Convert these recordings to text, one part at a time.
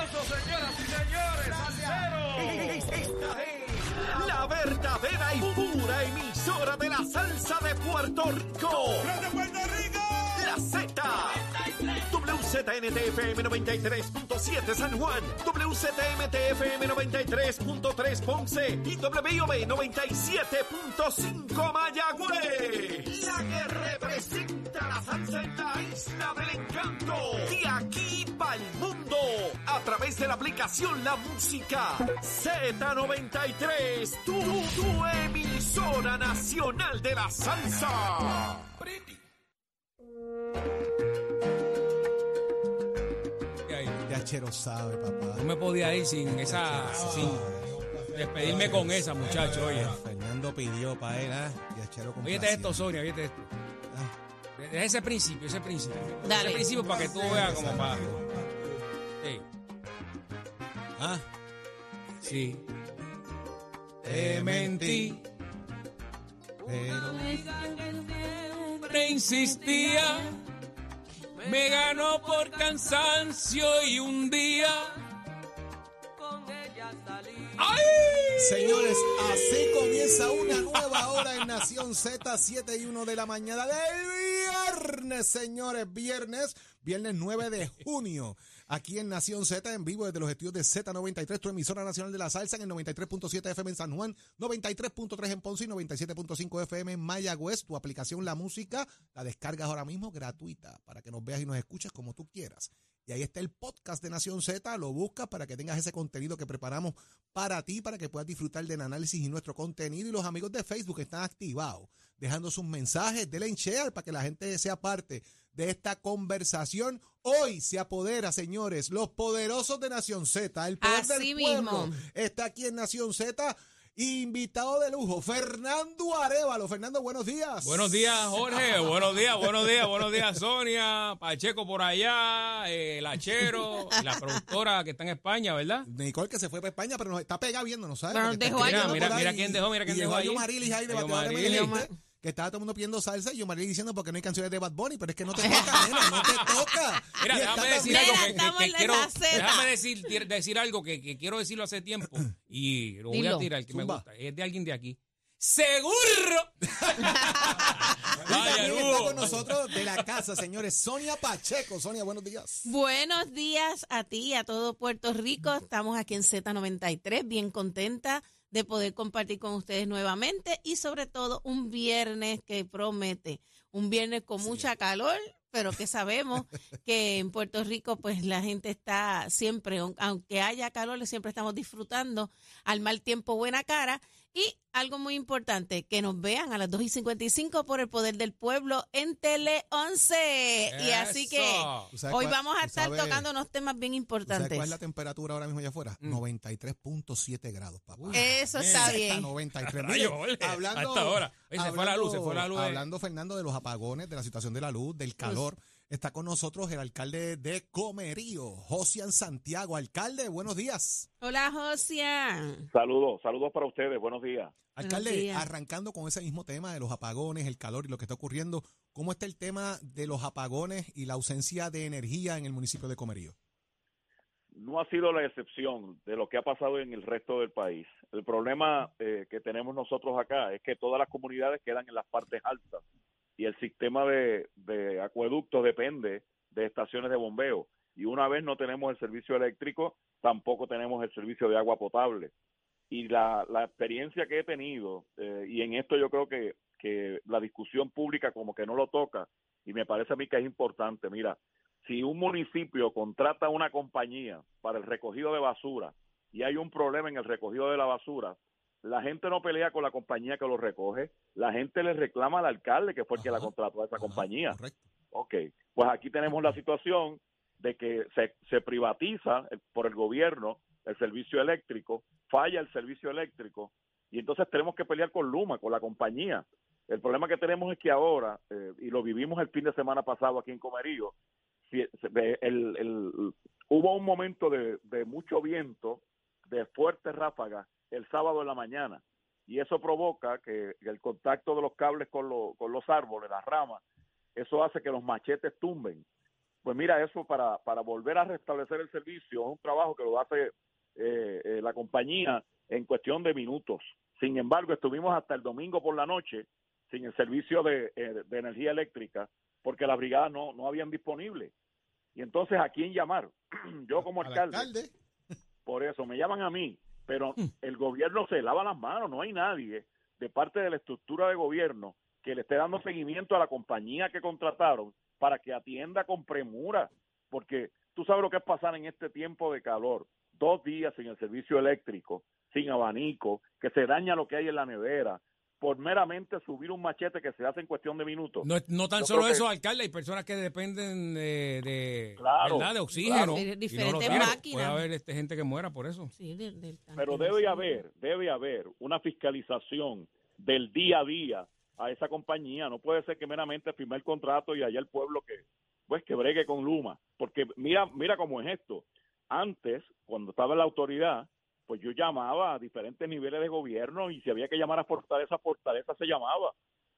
aplauso, señoras y señores. Salseros. Esta es la verdadera y pura emisora de la salsa de Puerto Rico. ¡Desde Puerto Rico! La Z. WZNTFM 93.7 San Juan, WZMTFM 93.3 Ponce y WIOB 97.5 Mayagüez. La que representa la salsa en la isla del encanto. De aquí para el mundo. A través de la aplicación La Música Z93. Tu, tu emisora nacional de la salsa. Ya Chero sabe, papá. No me podía ir sin esa, sin despedirme con esa, muchacho, oye. Fernando pidió para él, ¿ah? Yachero con Oye, esto, Sonia, oye esto. Ese principio, ese principio. Dale. Ese principio para que tú veas como para... Sí, Ah, sí. Te mentí. pero Siempre insistía. Me ganó por cansancio y un día... ¡Ay! Señores, así comienza una nueva hora en Nación Z, 7 y 1 de la mañana del viernes, señores, viernes, viernes 9 de junio. Aquí en Nación Z, en vivo desde los estudios de Z93, tu emisora nacional de la salsa en el 93.7 FM en San Juan, 93.3 en Ponce y 97.5 FM en Mayagüez. Tu aplicación La Música la descargas ahora mismo gratuita para que nos veas y nos escuches como tú quieras. Y ahí está el podcast de Nación Z, lo buscas para que tengas ese contenido que preparamos para ti, para que puedas disfrutar del análisis y nuestro contenido. Y los amigos de Facebook están activados, dejando sus mensajes, denle en share para que la gente sea parte de esta conversación. Hoy se apodera, señores, los poderosos de Nación Z, el poder Así del pueblo. mismo. Está aquí en Nación Z, invitado de lujo, Fernando Arevalo. Fernando, buenos días. Buenos días, Jorge. Buenos días, buenos días, buenos días, Sonia. Pacheco por allá, eh, el hachero, la productora que está en España, ¿verdad? Nicole que se fue para España, pero nos está pegada viendo, ¿no sabes? Pero nos dejó ahí. Mira, mira ahí. quién dejó, mira quién y dejó a ahí. Que estaba todo el mundo pidiendo salsa y Yomarilis diciendo porque no hay canciones de Bad Bunny, pero es que no te toca, nena, no te toca. Mira, Y déjame decir algo que, quiero. Déjame decir, decir algo que, que quiero decirlo hace tiempo y lo voy Dilo. a tirar, que me gusta. Es de alguien de aquí. ¡Seguro! Y Vaya, también está con nosotros de la casa, señores, Sonia Pacheco. Sonia, buenos días. Buenos días a ti y a todo Puerto Rico. Estamos aquí en Z93, bien contenta de poder compartir con ustedes nuevamente y sobre todo un viernes que promete, un viernes con mucha calor, pero que sabemos que en Puerto Rico pues la gente está siempre, aun- aunque haya calor, siempre estamos disfrutando al mal tiempo buena cara. Y algo muy importante, que nos vean a las 2 y 55 por el poder del pueblo en Tele 11. Y así que Eso. ¿Tú sabes Hoy vamos a estar sabes- tocando unos temas bien ¿tú ¿Sabes importantes. cuál es la temperatura ahora mismo allá afuera? 93.7 grados, papá. Eso está bien. 93. Rayo, hablando, a esta se fue la luz, se fue la luz. Hablando, Fernando, de los apagones, de la situación de la luz, del calor. Está con nosotros el alcalde de Comerío, Josian Santiago. Alcalde, buenos días. Hola, Josia. Saludos, saludos para ustedes, buenos días. Alcalde, días. arrancando con ese mismo tema de los apagones, el calor y lo que está ocurriendo, ¿cómo está el tema de los apagones y la ausencia de energía en el municipio de Comerío? No ha sido la excepción de lo que ha pasado en el resto del país. El problema eh, que tenemos nosotros acá es que todas las comunidades quedan en las partes altas y el sistema de, de acueducto depende de estaciones de bombeo. Y una vez no tenemos el servicio eléctrico, tampoco tenemos el servicio de agua potable. Y la, la experiencia que he tenido, eh, y en esto yo creo que, que la discusión pública como que no lo toca, y me parece a mí que es importante, mira, si un municipio contrata una compañía para el recogido de basura y hay un problema en el recogido de la basura, la gente no pelea con la compañía que lo recoge, la gente le reclama al alcalde que fue el que la contrató a esa Ajá, compañía. Correcto. Ok, pues aquí tenemos la situación de que se, se privatiza por el gobierno el servicio eléctrico, falla el servicio eléctrico y entonces tenemos que pelear con Luma, con la compañía. El problema que tenemos es que ahora, eh, y lo vivimos el fin de semana pasado aquí en Comerío, hubo un momento de, mucho viento, de fuertes ráfagas, el sábado en la mañana, y eso provoca que el contacto de los cables con, lo- con los árboles, las ramas, eso hace que los machetes tumben. Pues mira, eso para, volver a restablecer el servicio es un trabajo que lo hace eh, eh, la compañía en cuestión de minutos. Sin embargo, estuvimos hasta el domingo por la noche sin el servicio de, eh, de energía eléctrica porque las brigadas no, no habían disponible. Y entonces, ¿a quién llamar? Yo como Al alcalde, alcalde. por eso me llaman a mí, pero Mm. el gobierno se lava las manos, no hay nadie de parte de la estructura de gobierno que le esté dando seguimiento a la compañía que contrataron para que atienda con premura, porque tú sabes lo que es pasar en este tiempo de calor, dos días sin el servicio eléctrico, sin abanico, que se daña lo que hay en la nevera, por meramente subir un machete que se hace en cuestión de minutos. No, no tan Yo solo que- eso, alcalde, hay personas que dependen de, de, Claro, ¿verdad? de oxígeno. claro. no lo Diferentes tienen. máquinas. Puede haber este, gente que muera por eso. Sí, del- Pero de debe haber, debe haber una fiscalización del día a día a esa compañía. No puede ser que meramente firme el contrato y allá el pueblo que, pues, que bregue con Luma. Porque mira, mira cómo es esto. Antes, cuando estaba en la autoridad, pues yo llamaba a diferentes niveles de gobierno y si había que llamar a Fortaleza, Fortaleza se llamaba.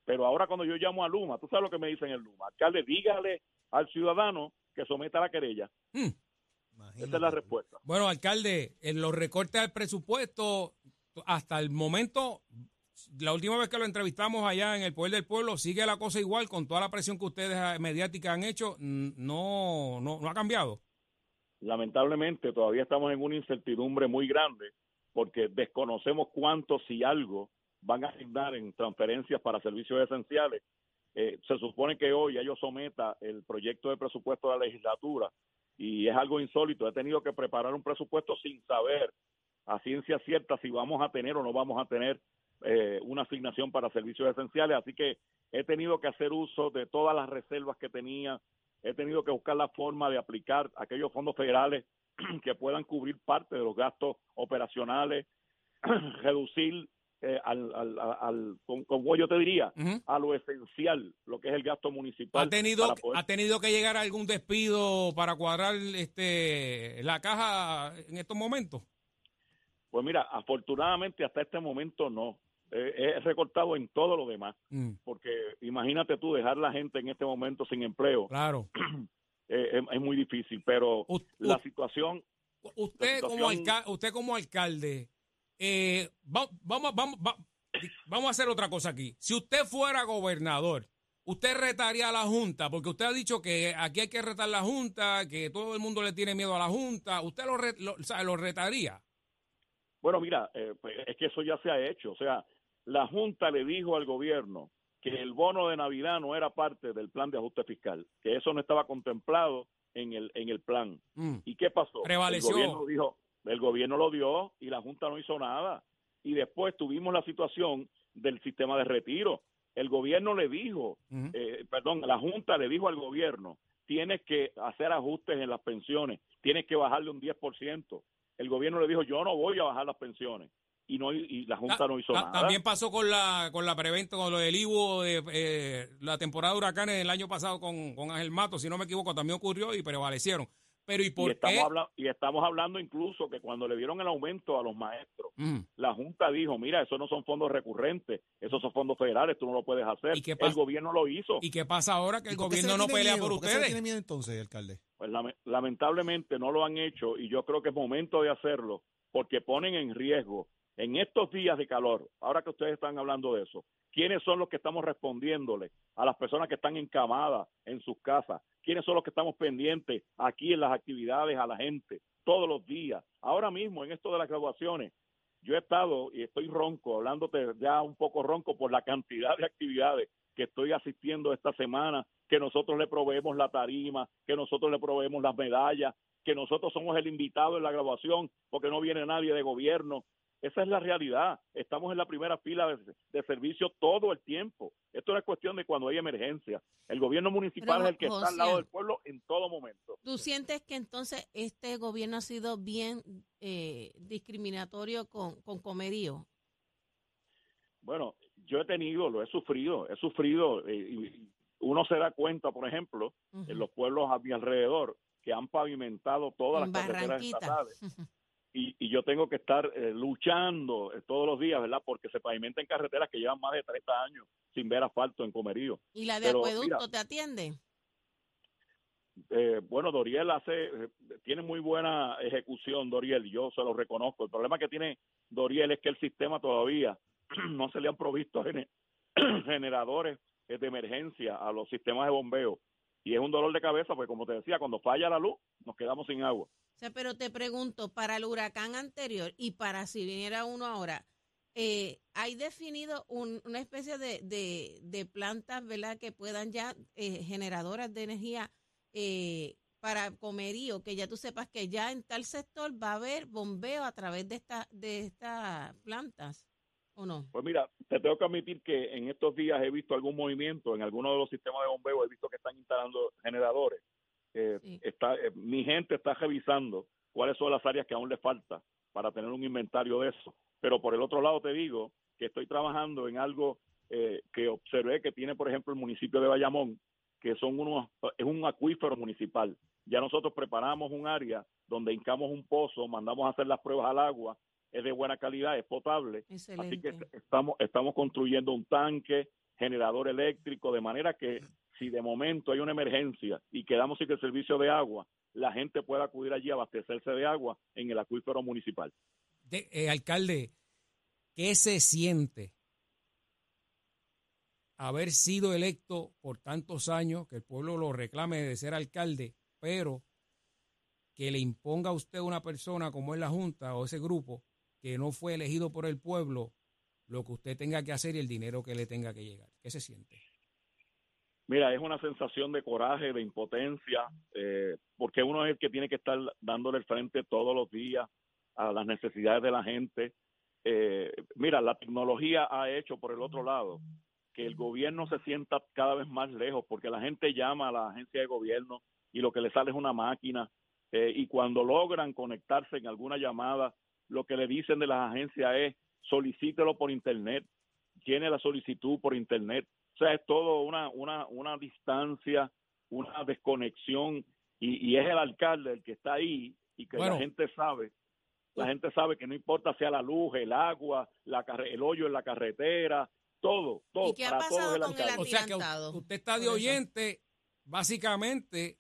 Pero ahora cuando yo llamo a Luma, tú sabes lo que me dicen en Luma. Alcalde, dígale al ciudadano que someta la querella. Hmm. Esa es la respuesta. Bueno, alcalde, en los recortes al presupuesto, hasta el momento, la última vez que lo entrevistamos allá en el Poder del Pueblo, sigue la cosa igual con toda la presión que ustedes ah, mediática han hecho, no, no, no ha cambiado. Lamentablemente todavía estamos en una incertidumbre muy grande porque desconocemos cuánto, si algo, van a asignar en transferencias para servicios esenciales. Eh, se supone que hoy yo someta el proyecto de presupuesto de la legislatura y es algo insólito. He tenido que preparar un presupuesto sin saber a ciencia cierta si vamos a tener o no vamos a tener eh, una asignación para servicios esenciales. Así que he tenido que hacer uso de todas las reservas que tenía, he tenido que buscar la forma de aplicar aquellos fondos federales que puedan cubrir parte de los gastos operacionales, reducir eh, al, al, al, al- con- como yo te diría, a lo esencial, lo que es el gasto municipal. ¿Ha tenido, poder- ¿Ha tenido que llegar a algún despido para cuadrar este la caja en estos momentos? Pues mira, afortunadamente hasta este momento no. Eh, he recortado en todo lo demás, Mm, porque imagínate tú dejar la gente en este momento sin empleo, claro. eh, es, es muy difícil, pero U- la situación usted, la como alca- usted como alcalde, eh, va- vamos, vamos, va- vamos a hacer otra cosa aquí. Si usted fuera gobernador, usted retaría a la Junta, porque usted ha dicho que aquí hay que retar la Junta, que todo el mundo le tiene miedo a la Junta. ¿Usted lo, re- lo- o sea, lo retaría? Bueno, mira, eh, pues, es que eso ya se ha hecho. O sea, la Junta le dijo al gobierno que el bono de Navidad no era parte del plan de ajuste fiscal, que eso no estaba contemplado en el en el plan. Mm. ¿Y qué pasó? Prevaleció. El gobierno dijo, el gobierno lo dio y la Junta no hizo nada. Y después tuvimos la situación del sistema de retiro. El gobierno le dijo, eh, perdón, la Junta le dijo al gobierno, tienes que hacer ajustes en las pensiones, tienes que bajarle un 10%. El gobierno le dijo, yo no voy a bajar las pensiones. Y no y la Junta Ta- no hizo ta- nada. También pasó con la con la preventa, con lo del IVO de eh, la temporada de huracanes del año pasado con, con Ángel Mato, si no me equivoco, también ocurrió y prevalecieron. Pero ¿y y, por estamos qué? habla- y estamos hablando incluso que cuando le dieron el aumento a los maestros, Mm. la Junta dijo, mira, esos no son fondos recurrentes, esos son fondos federales, tú no lo puedes hacer. ¿Y qué el gobierno lo hizo. ¿Y qué pasa ahora que el ¿Y gobierno no pelea miedo? por ¿Por qué ustedes? tiene miedo entonces, alcalde? Pues lame- lamentablemente no lo han hecho y yo creo que es momento de hacerlo porque ponen en riesgo en estos días de calor, ahora que ustedes están hablando de eso, ¿quiénes son los que estamos respondiéndole a las personas que están encamadas en sus casas? ¿Quiénes son los que estamos pendientes aquí en las actividades a la gente todos los días? Ahora mismo en esto de las graduaciones, yo he estado y estoy ronco, hablándote ya un poco ronco por la cantidad de actividades que estoy asistiendo esta semana, que nosotros le proveemos la tarima, que nosotros le proveemos las medallas, que nosotros somos el invitado en la graduación porque no viene nadie de gobierno. Esa es la realidad. Estamos en la primera fila de, de servicio todo el tiempo. Esto no es cuestión de cuando hay emergencia. El gobierno municipal Pero, es el que está al lado del pueblo en todo momento. ¿Tú sientes que entonces este gobierno ha sido bien eh, discriminatorio con, con Comerío? Bueno, yo he tenido, lo he sufrido, he sufrido, eh, y uno se da cuenta, por ejemplo, en los pueblos a mi alrededor, que han pavimentado todas En las carreteras estatales. Y, y yo tengo que estar eh, luchando eh, todos los días, ¿verdad? Porque se pavimentan carreteras que llevan más de 30 años sin ver asfalto en Comerío. ¿Y la de Pero, acueducto mira, te atiende? Eh, bueno, Doriel hace, eh, tiene muy buena ejecución, Doriel, yo se lo reconozco. El problema que tiene Doriel es que el sistema todavía no se le han provisto gene- generadores eh, de emergencia a los sistemas de bombeo. Y es un dolor de cabeza, porque como te decía, cuando falla la luz, nos quedamos sin agua. Pero te pregunto, para el huracán anterior y para si viniera uno ahora, eh, ¿hay definido un- una especie de, plantas, ¿verdad?, que puedan ya, eh, generadoras de energía eh, para comerío, que ya tú sepas que ya en tal sector va a haber bombeo a través de, esta, de estas plantas, ¿o no? Pues mira, te tengo que admitir que en estos días he visto algún movimiento en algunos de los sistemas de bombeo, he visto que están instalando generadores. Eh, Sí. está, eh, mi gente está revisando cuáles son las áreas que aún le falta para tener un inventario de eso. Pero por el otro lado te digo que estoy trabajando en algo eh, que observé que tiene, por ejemplo, el municipio de Bayamón, que son unos, es un acuífero municipal. Ya nosotros preparamos un área donde hincamos un pozo, mandamos a hacer las pruebas al agua, es de buena calidad, es potable, Así que estamos, estamos construyendo un tanque, generador eléctrico, de manera que si de momento hay una emergencia y quedamos sin el servicio de agua, la gente pueda acudir allí a abastecerse de agua en el acuífero municipal. De- eh, alcalde, ¿qué se siente haber sido electo por tantos años, que el pueblo lo reclame de ser alcalde, pero que le imponga a usted una persona como es la Junta o ese grupo que no fue elegido por el pueblo lo que usted tenga que hacer y el dinero que le tenga que llegar? ¿Qué se siente? Mira, es una sensación de coraje, de impotencia, eh, porque uno es el que tiene que estar dándole el frente todos los días a las necesidades de la gente. Eh, mira, la tecnología ha hecho por el otro lado que el gobierno se sienta cada vez más lejos, porque la gente llama a la agencia de gobierno y lo que le sale es una máquina, eh, y cuando logran conectarse en alguna llamada, lo que le dicen de las agencias es solicítelo por internet, tiene la solicitud por internet. O sea, es todo una, una, una distancia, una desconexión, y, y es el alcalde el que está ahí y que Bueno. la gente sabe, la gente sabe que no importa sea la luz, el agua, la carre- el hoyo en la carretera, todo, todo. ¿Y qué ha para todo pasado con el alcalde. O sea que usted está de oyente, básicamente,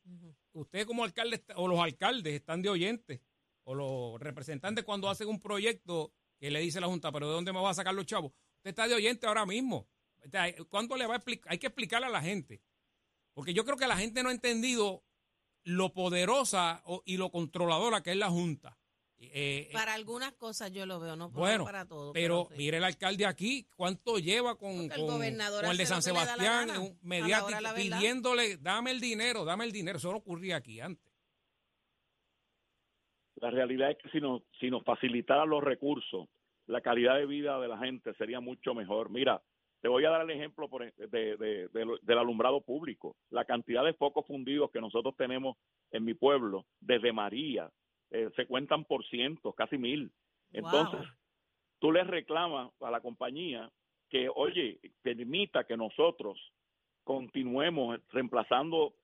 usted como alcalde o los alcaldes están de oyentes o los representantes cuando hacen un proyecto que le dice la Junta, pero ¿de dónde me va a sacar los chavos? Usted está de oyente ahora mismo. O sea, ¿Cuándo le va a explicar? Hay que explicarle a la gente. Porque yo creo que la gente no ha entendido lo poderosa y lo controladora que es la Junta. Eh, eh, Para algunas cosas yo lo veo, no, no bueno, para todo. pero sí. mire el alcalde aquí, cuánto lleva con, el con- gobernador con el de San Sebastián, gana, un la mediático, la pidiéndole, dame el dinero, dame el dinero. Eso no ocurría aquí antes. La realidad es que si nos, si nos facilitaran los recursos, la calidad de vida de la gente sería mucho mejor. Mira, te voy a dar el ejemplo por, e- de- de- del alumbrado público. La cantidad de focos fundidos que nosotros tenemos en mi pueblo, desde María, eh, se cuentan por cientos, casi mil. Entonces, Wow. tú le reclamas a la compañía que, oye, permita que nosotros continuemos reemplazando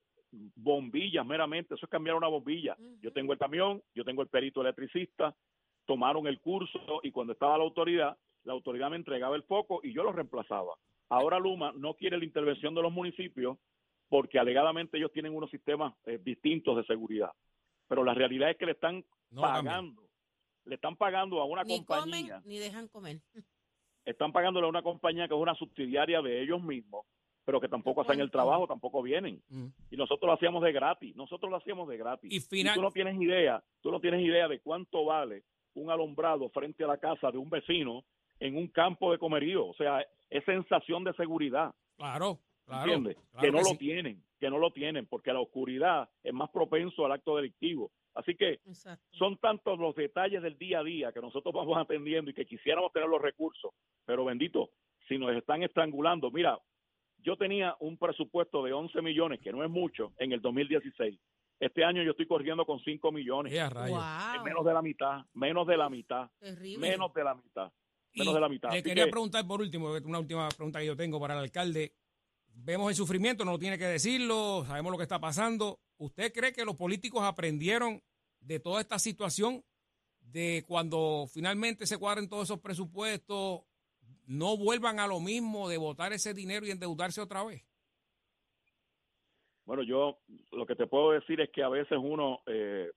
bombillas meramente, eso es cambiar una bombilla. Yo tengo el camión, yo tengo el perito electricista, tomaron el curso y cuando estaba la autoridad, la autoridad me entregaba el foco y yo lo reemplazaba. Ahora Luma no quiere la intervención de los municipios porque alegadamente ellos tienen unos sistemas eh, distintos de seguridad. Pero la realidad es que le están No pagando, le están pagando a una Ni compañía comen ni dejan comer. están pagándole a una compañía que es una subsidiaria de ellos mismos, pero que tampoco hacen el trabajo, tampoco vienen. Mm. Y nosotros lo hacíamos de gratis, nosotros lo hacíamos de gratis. Y final- tú no tienes idea, tú no tienes idea de cuánto vale un alumbrado frente a la casa de un vecino en un campo de comerío. O sea, es sensación de seguridad, Claro, claro. ¿entiendes? claro que no lo sí. tienen, que no lo tienen, porque la oscuridad es más propenso al acto delictivo. Así que Exacto. son tantos los detalles del día a día que nosotros vamos atendiendo y que quisiéramos tener los recursos, pero bendito, si nos están estrangulando, mira, yo tenía un presupuesto de 11 millones, que no es mucho, en el 2016. Este año yo estoy corriendo con 5 millones, rayos. Wow. Menos de la mitad, menos de la mitad, Terrible. menos de la mitad, Y menos de la mitad. Le quería que- preguntar por último, una última pregunta que yo tengo para el alcalde. Vemos el sufrimiento, no tiene que decirlo, sabemos lo que está pasando. ¿Usted cree que los políticos aprendieron de toda esta situación? De cuando finalmente se cuadren todos esos presupuestos, no vuelvan a lo mismo de votar ese dinero y endeudarse otra vez. Bueno, yo lo que te puedo decir es que a veces uno eh,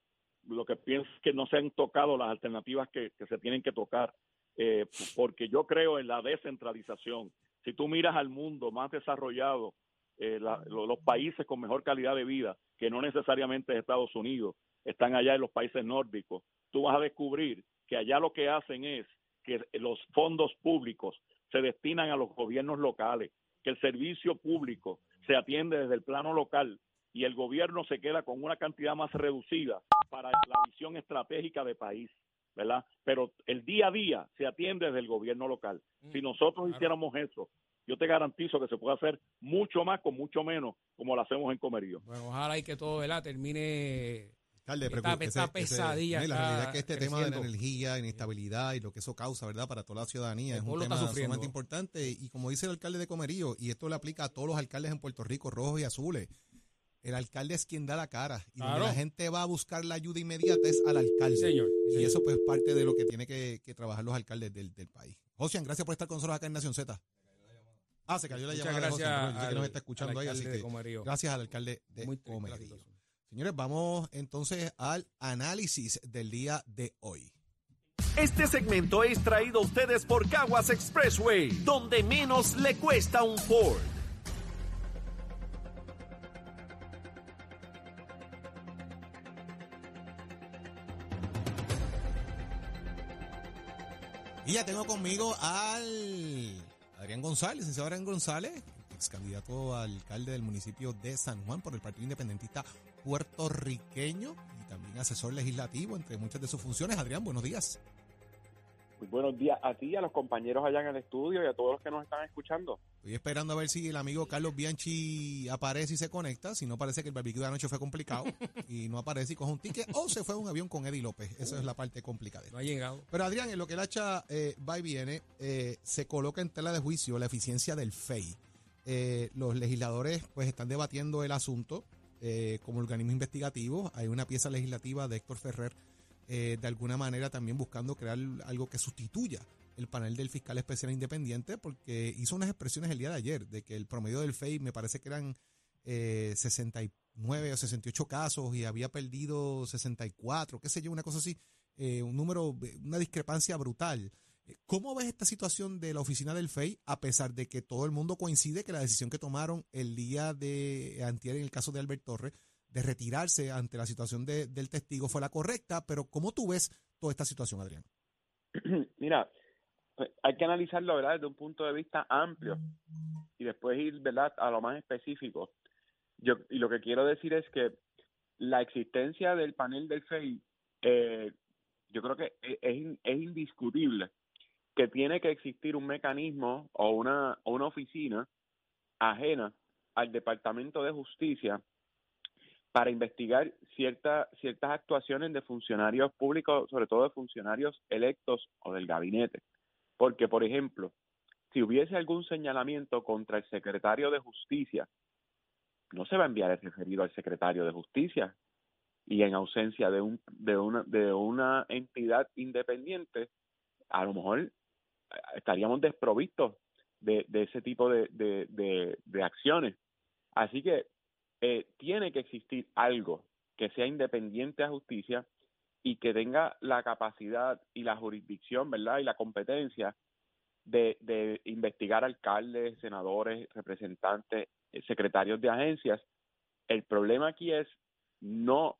lo que piensa es que no se han tocado las alternativas que, que se tienen que tocar, eh, porque yo creo en la descentralización. Si tú miras al mundo más desarrollado, eh, la- lo- los países con mejor calidad de vida, que no necesariamente es Estados Unidos, están allá en los países nórdicos, tú vas a descubrir que allá lo que hacen es que los fondos públicos se destinan a los gobiernos locales, que el servicio público se atiende desde el plano local y el gobierno se queda con una cantidad más reducida para la visión estratégica de país, ¿verdad? Pero el día a día se atiende desde el gobierno local. Si nosotros claro. hiciéramos eso, yo te garantizo que se puede hacer mucho más con mucho menos, como lo hacemos en Comerío. Bueno, ojalá y que todo ¿verdad? termine. Alcalde, Esta- esta pesadilla no, la realidad es que este tema de la energía, inestabilidad y lo que eso causa, ¿verdad? Para toda la ciudadanía El es un tema está sufriendo. sumamente importante. Y como dice el alcalde de Comerío, y esto le aplica a todos los alcaldes en Puerto Rico, rojos y azules, el alcalde es quien da la cara. Y donde la gente va a buscar la ayuda inmediata es al alcalde. Sí, señor. Sí, Y señor. eso pues es parte de lo que tiene que, que trabajar los alcaldes del, del país. Josian, gracias por estar con nosotros acá en Nación Z. Ah, se cayó la Muchas llamada de gracias. Yo sé que nos al- está escuchando al ahí, así de que gracias al alcalde de Muy Comerío. Señores, vamos entonces al análisis del día de hoy. Este segmento es traído a ustedes por Caguas Expressway, donde menos le cuesta un Ford. Y ya tengo conmigo al Adrián González, licenciado Adrián González, ex candidato a alcalde del municipio de San Juan por el Partido Independentista puertorriqueño y también asesor legislativo entre muchas de sus funciones. Adrián, buenos días. Muy buenos días a ti, a los compañeros allá en el estudio y a todos los que nos están escuchando. Estoy esperando a ver si el amigo Carlos Bianchi aparece y se conecta. Si no, parece que el barbecue de anoche fue complicado y no aparece y coge un ticket o se fue a un avión con Eddie López. Esa es la parte complicada. No ha llegado. Pero Adrián, en lo que el hacha eh, va y viene, eh, se coloca en tela de juicio la eficiencia del FEI. Eh, los legisladores pues están debatiendo el asunto eh, como organismo investigativo. Hay una pieza legislativa de Héctor Ferrer, eh, de alguna manera también buscando crear algo que sustituya el panel del fiscal especial independiente, porque hizo unas expresiones el día de ayer de que el promedio del FEI me parece que eran eh, 69 o 68 casos y había perdido 64, qué sé yo, una cosa así eh, un número, una discrepancia brutal. Eh, ¿Cómo ves esta situación de la oficina del FEI, a pesar de que todo el mundo coincide que la decisión que tomaron el día de antier en el caso de Albert Torres, de retirarse ante la situación de- del testigo, fue la correcta? Pero ¿cómo tú ves toda esta situación, Adrián? Mira, hay que analizarlo, ¿verdad?, desde un punto de vista amplio y después ir, ¿verdad?, a lo más específico. Yo, y lo que quiero decir es que la existencia del panel del FEI, eh, yo creo que e- es, es indiscutible que tiene que existir un mecanismo o una, una oficina ajena al Departamento de Justicia para investigar cierta, ciertas actuaciones de funcionarios públicos, sobre todo de funcionarios electos o del gabinete. Porque, por ejemplo, si hubiese algún señalamiento contra el secretario de Justicia, no se va a enviar el referido al secretario de Justicia. Y en ausencia de, un, de, una, de una entidad independiente, a lo mejor eh, estaríamos desprovistos de, de ese tipo de, de, acciones. Así que eh, tiene que existir algo que sea independiente a justicia y que tenga la capacidad y la jurisdicción, ¿verdad? Y la competencia de, de investigar alcaldes, senadores, representantes, eh, secretarios de agencias. El problema aquí es no,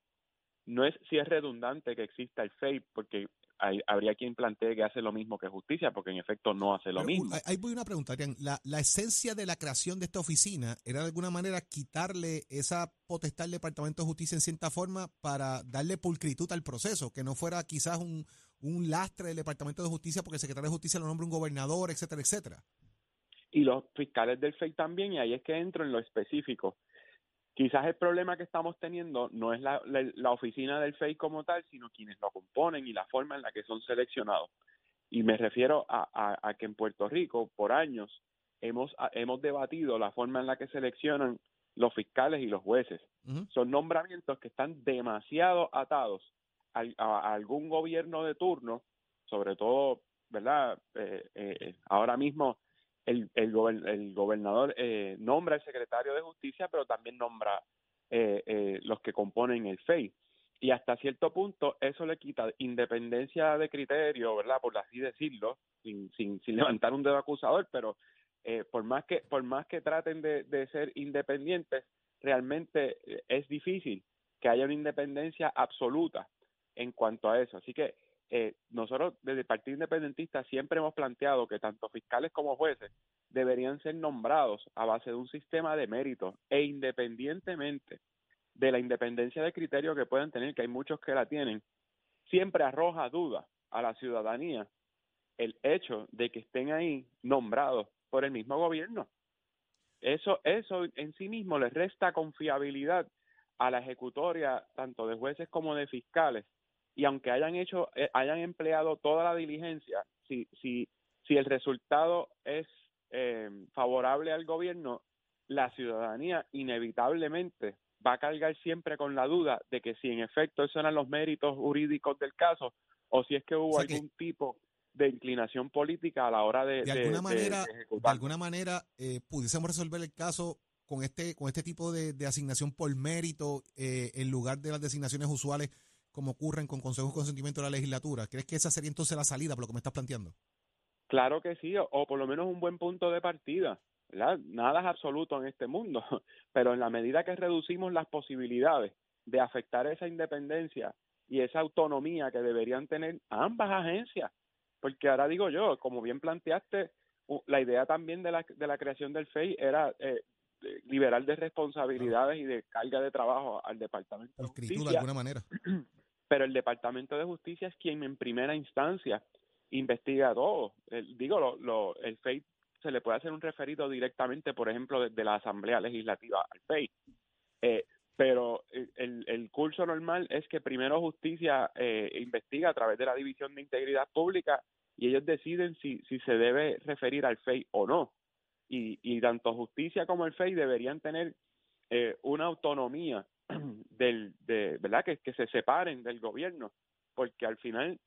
no es si es redundante que exista el FEI, porque hay- habría quien plantee que hace lo mismo que justicia, porque en efecto no hace lo Pero, mismo. ahí voy una pregunta. La, la esencia de la creación de esta oficina era de alguna manera quitarle esa potestad al Departamento de Justicia en cierta forma para darle pulcritud al proceso, que no fuera quizás un, un lastre del Departamento de Justicia porque el secretario de Justicia lo nombra un gobernador, etcétera, etcétera. y los fiscales del FEI también, y ahí es que entro en lo específico. Quizás el problema que estamos teniendo no es la, la, la oficina del FEI como tal, sino quienes lo componen y la forma en la que son seleccionados. Y me refiero a, a- a que en Puerto Rico, por años, hemos, a- hemos debatido la forma en la que seleccionan los fiscales y los jueces. Son nombramientos que están demasiado atados al- a, a algún gobierno de turno, sobre todo, ¿verdad? Eh, eh, ahora mismo el, el, el gobernador eh, nombra al secretario de justicia, pero también nombra eh, eh, los que componen el FEI. Y hasta cierto punto eso le quita independencia de criterio, ¿verdad? Por así decirlo, sin, sin, sin levantar un dedo acusador, pero eh, por más que por más que traten de, de ser independientes, realmente eh, es difícil que haya una independencia absoluta en cuanto a eso. Así que eh, nosotros desde el Partido Independentista siempre hemos planteado que tanto fiscales como jueces deberían ser nombrados a base de un sistema de méritos e independientemente de la independencia de criterio que puedan tener, que hay muchos que la tienen, siempre arroja duda a la ciudadanía el hecho de que estén ahí nombrados por el mismo gobierno. Eso, eso en sí mismo le resta confiabilidad a la ejecutoria tanto de jueces como de fiscales y aunque hayan hecho eh, hayan empleado toda la diligencia si si si el resultado es eh, favorable al gobierno la ciudadanía inevitablemente va a cargar siempre con la duda de que si en efecto esos eran los méritos jurídicos del caso o si es que hubo O sea que- algún tipo de inclinación política a la hora de, de de- alguna de- manera, de de alguna manera eh, pudiésemos resolver el caso con este, con este tipo de, de asignación por mérito eh, en lugar de las designaciones usuales como ocurren con consejos de consentimiento de la legislatura. ¿Crees que esa sería entonces la salida por lo que me estás planteando? Claro que sí, o, o por lo menos un buen punto de partida. ¿verdad? Nada es absoluto en este mundo, pero en la medida que reducimos las posibilidades de afectar esa independencia y esa autonomía que deberían tener ambas agencias, porque ahora digo yo, como bien planteaste, la idea también de la, de la creación del FEI era eh, liberar de responsabilidades y de carga de trabajo al Departamento de Inscrito de Justicia alguna manera. pero el Departamento de Justicia es quien en primera instancia investiga todo. El- digo, lo, lo- el FEI se le puede hacer un referido directamente, por ejemplo, desde la Asamblea Legislativa al FEI. Eh, pero el- el, el curso normal es que primero Justicia eh, investiga a través de la División de Integridad Pública y ellos deciden si, si se debe referir al FEI o no. Y, y tanto Justicia como el FEI deberían tener eh, una autonomía del, de, ¿verdad? Que, que se separen del gobierno, porque al final,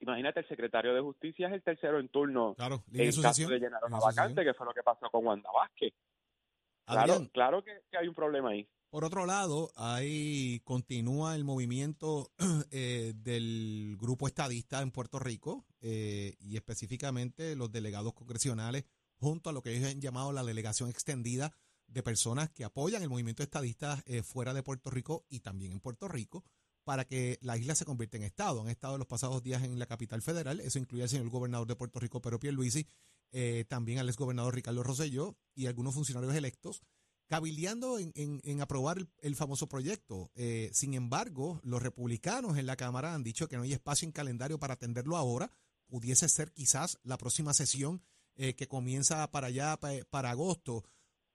imagínate, el secretario de Justicia es el tercero en turno Claro, en caso de llenar una vacante, que fue lo que pasó con Wanda Vázquez. Claro, Adrián, claro que, que hay un problema ahí. Por otro lado, ahí continúa el movimiento eh, del grupo estadista en Puerto Rico eh, y específicamente los delegados congresionales junto a lo que ellos han llamado la delegación extendida de personas que apoyan el movimiento estadista eh, fuera de Puerto Rico y también en Puerto Rico para que la isla se convierta en Estado. Han estado los pasados días en la capital federal, eso incluye al señor gobernador de Puerto Rico, Pedro Pierluisi, eh, también al exgobernador Ricardo Rosselló y algunos funcionarios electos cabildeando en, en- aprobar el, famoso proyecto. Eh, sin embargo, los republicanos en la Cámara han dicho que no hay espacio en calendario para atenderlo ahora. Pudiese ser quizás la próxima sesión eh, que comienza para allá, pa- para agosto.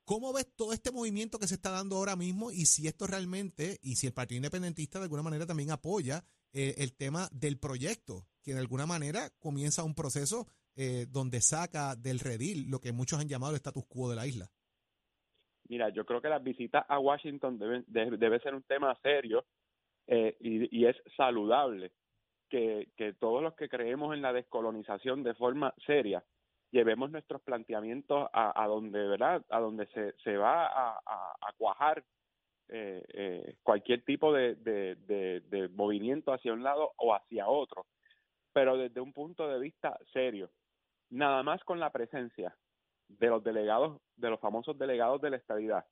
¿Cómo ves todo este movimiento que se está dando ahora mismo y si esto realmente, y si el Partido Independentista de alguna manera también apoya eh, el tema del proyecto, que de alguna manera comienza un proceso eh, donde saca del redil lo que muchos han llamado el status quo de la isla? Mira, yo creo que las visitas a Washington deben, de- debe ser un tema serio eh, y, es saludable que todos los que creemos en la descolonización de forma seria llevemos nuestros planteamientos a, a donde verdad a donde se, se va a, a- a cuajar eh, eh, cualquier tipo de, de, de- de movimiento hacia un lado o hacia otro pero desde un punto de vista serio nada más con la presencia de los delegados, de los famosos delegados de la estadidad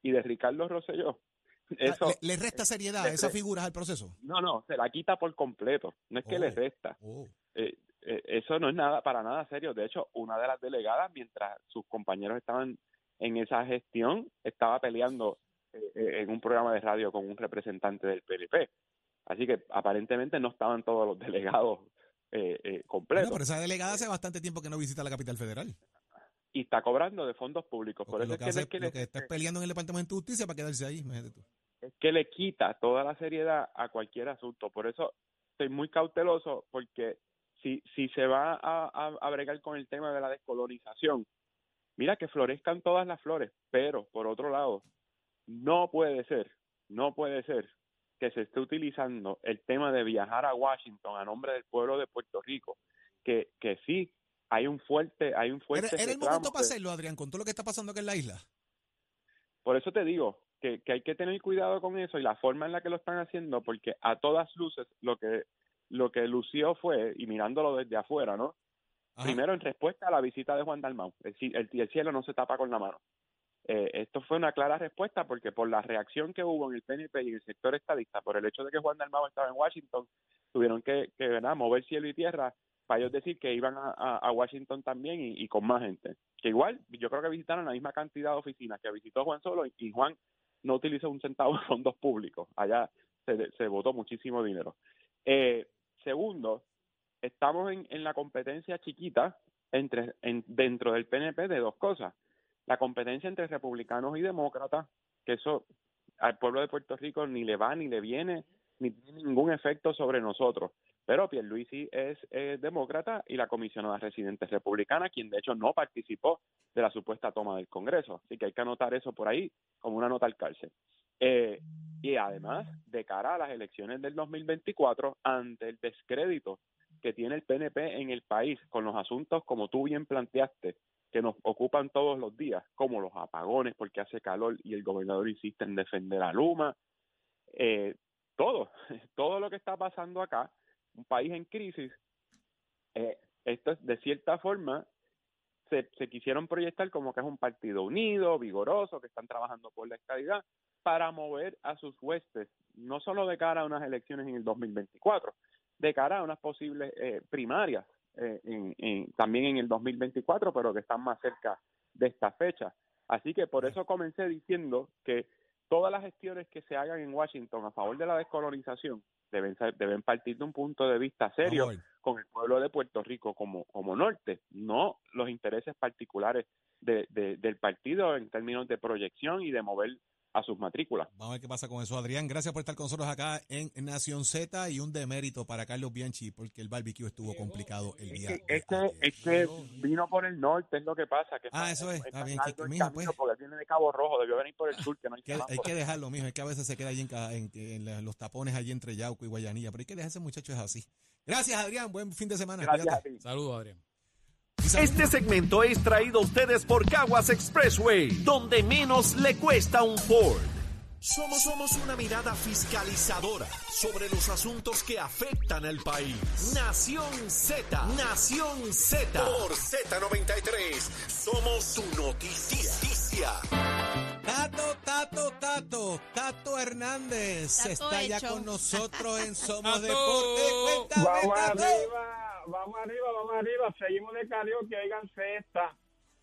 y de Ricardo Rosselló. Eso, Ah, ¿Le, le resta seriedad a esas figuras al proceso? no, no, se la quita por completo. No es que Oh. le resta. Oh. Eh, eh, eso no es nada, para nada serio. De hecho, una de las delegadas, mientras sus compañeros estaban en esa gestión, estaba peleando eh, eh, en un programa de radio con un representante del PLP. Así que aparentemente no estaban todos los delegados eh, eh, Bueno, completos. pero esa delegada hace bastante tiempo que no visita la capital federal. Y está cobrando de fondos públicos. Por eso lo es que, que, hace- que lo le- que está es peleando en el Departamento de Justicia para quedarse ahí, imagínate tú. es que le quita toda la seriedad a cualquier asunto. Por eso estoy muy cauteloso porque si, si se va a, a, a bregar con el tema de la descolonización, mira que florezcan todas las flores, pero por otro lado, no puede ser, no puede ser que se esté utilizando el tema de viajar a Washington a nombre del pueblo de Puerto Rico, que, que sí hay un fuerte, hay un fuerte Era, era el momento para hacerlo, Adrián, con todo lo que está pasando acá en la isla. Por eso te digo, que, que hay que tener cuidado con eso y la forma en la que lo están haciendo, porque a todas luces lo que lo que lució fue, y mirándolo desde afuera, ¿no? Ajá. Primero, en respuesta a la visita de Juan Dalmau, el, el, el cielo no se tapa con la mano. Eh, esto fue una clara respuesta porque por la reacción que hubo en el PNP y en el sector estadista, por el hecho de que Juan Dalmau estaba en Washington, tuvieron que, que ¿verdad? mover cielo y tierra para ellos decir que iban a, a- a Washington también y, y con más gente. Que igual, yo creo que visitaron la misma cantidad de oficinas que visitó Juan solo y, y Juan no utilizó un centavo de fondos públicos. Allá se, se votó muchísimo dinero. Eh, segundo, estamos en, la competencia chiquita entre en- dentro del PNP de dos cosas. La competencia entre republicanos y demócratas, que eso al pueblo de Puerto Rico ni le va ni le viene, ni tiene ningún efecto sobre nosotros. Pero Pierluisi es eh, demócrata y la comisionada residente es republicana, quien de hecho no participó de la supuesta toma del Congreso. Así que hay que anotar eso por ahí como una nota al cárcel. Eh, y además, de cara a las elecciones del 2024, ante el descrédito que tiene el PNP en el país con los asuntos, como tú bien planteaste, que nos ocupan todos los días, como los apagones porque hace calor y el gobernador insiste en defender a Luma, eh, todo, todo lo que está pasando acá, un país en crisis, eh, esto es de cierta forma se, se quisieron proyectar como que es un partido unido, vigoroso, que están trabajando por la estabilidad para mover a sus huestes, no solo de cara a unas elecciones en el 2024, de cara a unas posibles eh, primarias eh, en, en- también en el 2024, pero que están más cerca de esta fecha. Así que por eso comencé diciendo que todas las gestiones que se hagan en Washington a favor de la descolonización deben, ser- deben partir de un punto de vista serio con el pueblo de Puerto Rico como, como norte, no los intereses particulares de- de- del partido en términos de proyección y de mover a sus matrículas. Vamos a ver qué pasa con eso, Adrián. Gracias por estar con nosotros acá en Nación Z y un demérito para Carlos Bianchi porque el barbecue estuvo complicado el día. Es de que, es que, ayer. es que vino por el norte, es lo que pasa. Que Ah, eso es, está bien, que- el mijo, camino pues. Porque viene de Cabo Rojo, debió venir por el sur, que no hay Que- hay que dejarlo, mijo. Es que a veces se queda allí en, en- en los tapones allí entre Yauco y Guayanilla. Pero hay que dejar ese muchacho es así. Gracias, Adrián. Buen fin de semana. Gracias a Cuídate. ti. Saludos, Adrián. Este segmento es traído a ustedes por Caguas Expressway, donde menos le cuesta un Ford. Somos, somos una mirada fiscalizadora sobre los asuntos que afectan al país. Nación Z, Nación Z. Por Z93, somos su noticia. Tato, Tato, Tato, Tato Hernández Tato está ya con nosotros en Somos Tato. Deporte. Cuéntame, Vamos Tato. Vamos arriba, vamos arriba. Seguimos de karaoke, oiganse esta.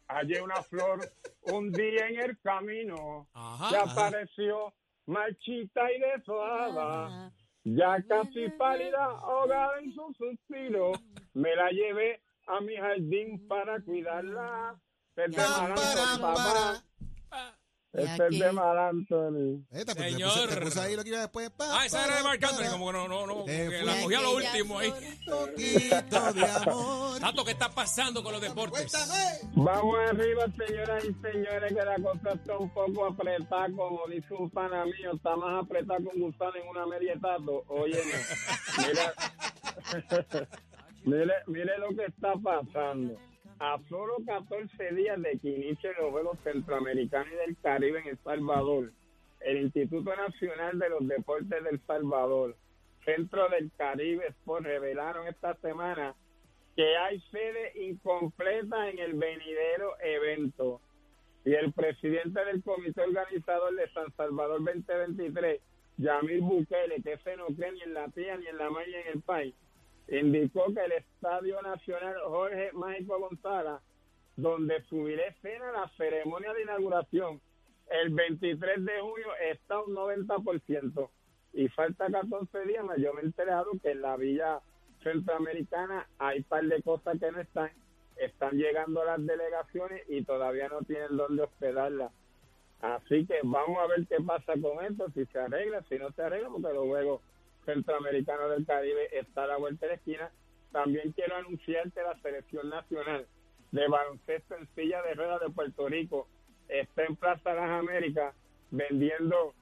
Hallé una flor un día en el camino. Ajá. Ya apareció marchita y desolada. Ya casi pálida, ahogada en su suspiro. Me la llevé a mi jardín para cuidarla. Para, Este es de Mar Anthony. Te Señor. puse, te puse ahí lo que iba después. Pa, Ah, esa era de Marc Anthony, como que no, no, no, que la cogía lo último ahí. flor. Poquito de amor. Tato, ¿qué está pasando con los deportes? Vamos arriba, señoras y señores, que la cosa está un poco apretada, como dice un pana mío, está más apretada con gusano en una media tato. Oye, mira, mire, mire lo que está pasando. A solo 14 días de que inicien los Juegos Centroamericanos y del Caribe en El Salvador, el Instituto Nacional de los Deportes del Salvador, Centro del Caribe Sport, revelaron esta semana que hay sede incompleta en el venidero evento. Y el presidente del comité organizador de San Salvador 2023, Yamil Bukele, que se no cree ni en la tía ni en la ni en el país, indicó que el Estadio Nacional Jorge Mágico González, donde subirá escena la ceremonia de inauguración el 23 de junio, está un 90%. Y falta 14 días, más yo me he enterado que en la villa centroamericana hay par de cosas que no están. Están llegando las delegaciones y todavía no tienen dónde hospedarlas. Así que vamos a ver qué pasa con esto, si se arregla, si no se arregla, porque los Juegos Centroamericanos del Caribe está a la vuelta de la esquina. También quiero anunciar que la selección nacional de baloncesto en silla de ruedas de Puerto Rico está en Plaza Las Américas vendiendo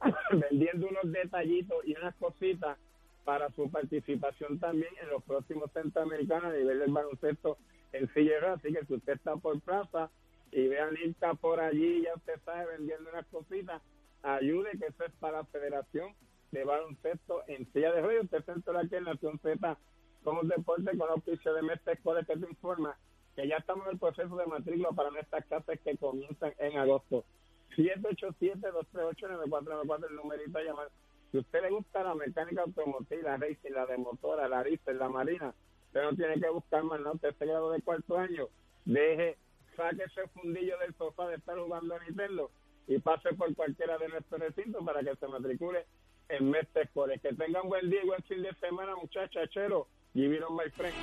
vendiendo unos detallitos y unas cositas para su participación también en los próximos centroamericanos a nivel del baloncesto en silla de ruedas. Así que si usted está por plaza, y ve a Nilka por allí, ya usted sabe, vendiendo unas cositas, ayude que eso es para la Federación de Baloncesto en silla de ruedas. Usted se aquí en Nación Z como deporte con auspicio de Mestre Escoles que te informa que ya estamos en el proceso de matrícula para nuestras clases que comienzan en agosto. 787-238-9494, el numerito a llamar. Si usted le gusta la mecánica automotriz, la racing, la de motora, la risa, la marina, usted no tiene que buscar más nada. Usted grado de cuarto año, deje, saque ese fundillo del sofá de estar jugando a Nintendo y pase por cualquiera de nuestros recintos para que se matricule en Mestre Escoles. Que tengan buen día y buen fin de semana, muchachas, chero. Give it on my friend.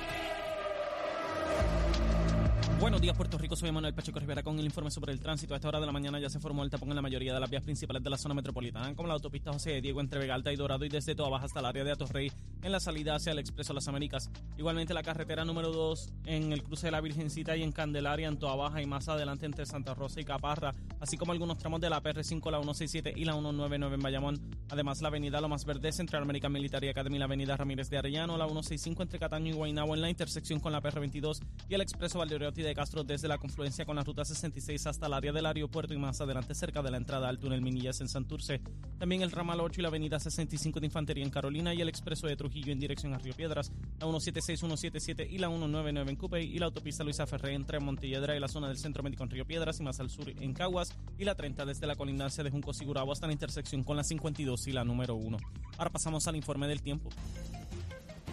Buenos días, Puerto Rico. Soy Manuel Pacheco Rivera con el informe sobre el tránsito. A esta hora de la mañana ya se formó el tapón en la mayoría de las vías principales de la zona metropolitana, como la autopista José de Diego entre Vegalta y Dorado y desde Toa Baja hasta el área de Atorrey en la salida hacia el Expreso Las Américas. Igualmente la carretera número 2 en el cruce de la Virgencita y en Candelaria en Toa Baja y más adelante entre Santa Rosa y Caparra, así como algunos tramos de la PR5, la 167 y la 199 en Bayamón. Además la avenida Lomas Verdes entre American Military Academy la avenida Ramírez de Arellano, la 165 entre Cataño y Guaynabo en la intersección con la PR22 y el Expreso Valdeoriotti de Castro desde la confluencia con la ruta 66 hasta el área del aeropuerto y más adelante cerca de la entrada al túnel Minillas en Santurce. También el ramal 8 y la avenida 65 de Infantería en Carolina y el expreso de Trujillo en dirección a Río Piedras, la 176, 177 y la 199 en Cupey y la autopista Luisa Ferré entre Montelledra y la zona del Centro Médico en Río Piedras y más al sur en Caguas y la 30 desde la colindancia de Junco Sigurabo hasta la intersección con la 52 y la número 1. Ahora pasamos al informe del tiempo.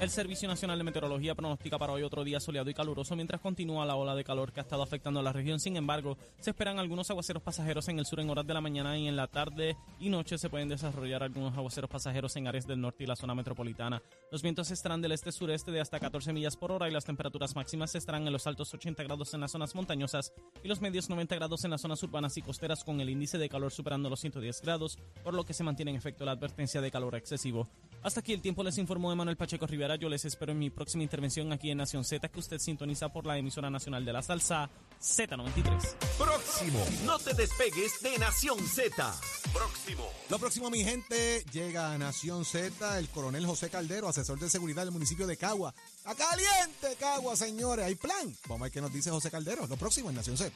El Servicio Nacional de Meteorología pronostica para hoy otro día soleado y caluroso mientras continúa la ola de calor que ha estado afectando a la región. Sin embargo, se esperan algunos aguaceros pasajeros en el sur en horas de la mañana y en la tarde y noche se pueden desarrollar algunos aguaceros pasajeros en áreas del norte y la zona metropolitana. Los vientos estarán del este-sureste de hasta 14 millas por hora y las temperaturas máximas estarán en los altos 80 grados en las zonas montañosas y los medios 90 grados en las zonas urbanas y costeras con el índice de calor superando los 110 grados, por lo que se mantiene en efecto la advertencia de calor excesivo. Hasta aquí el tiempo les informó Emanuel Pacheco Rivera. Yo les espero en mi próxima intervención aquí en Nación Z, que usted sintoniza por la emisora nacional de la salsa Z93. Próximo. No te despegues de Nación Z. Próximo. Lo próximo, mi gente, llega a Nación Z el coronel José Caldero, asesor de seguridad del municipio de Cagua. ¡A caliente, Cagua, señores! ¿Hay plan? Vamos a ver qué nos dice José Caldero. Lo próximo en Nación Z.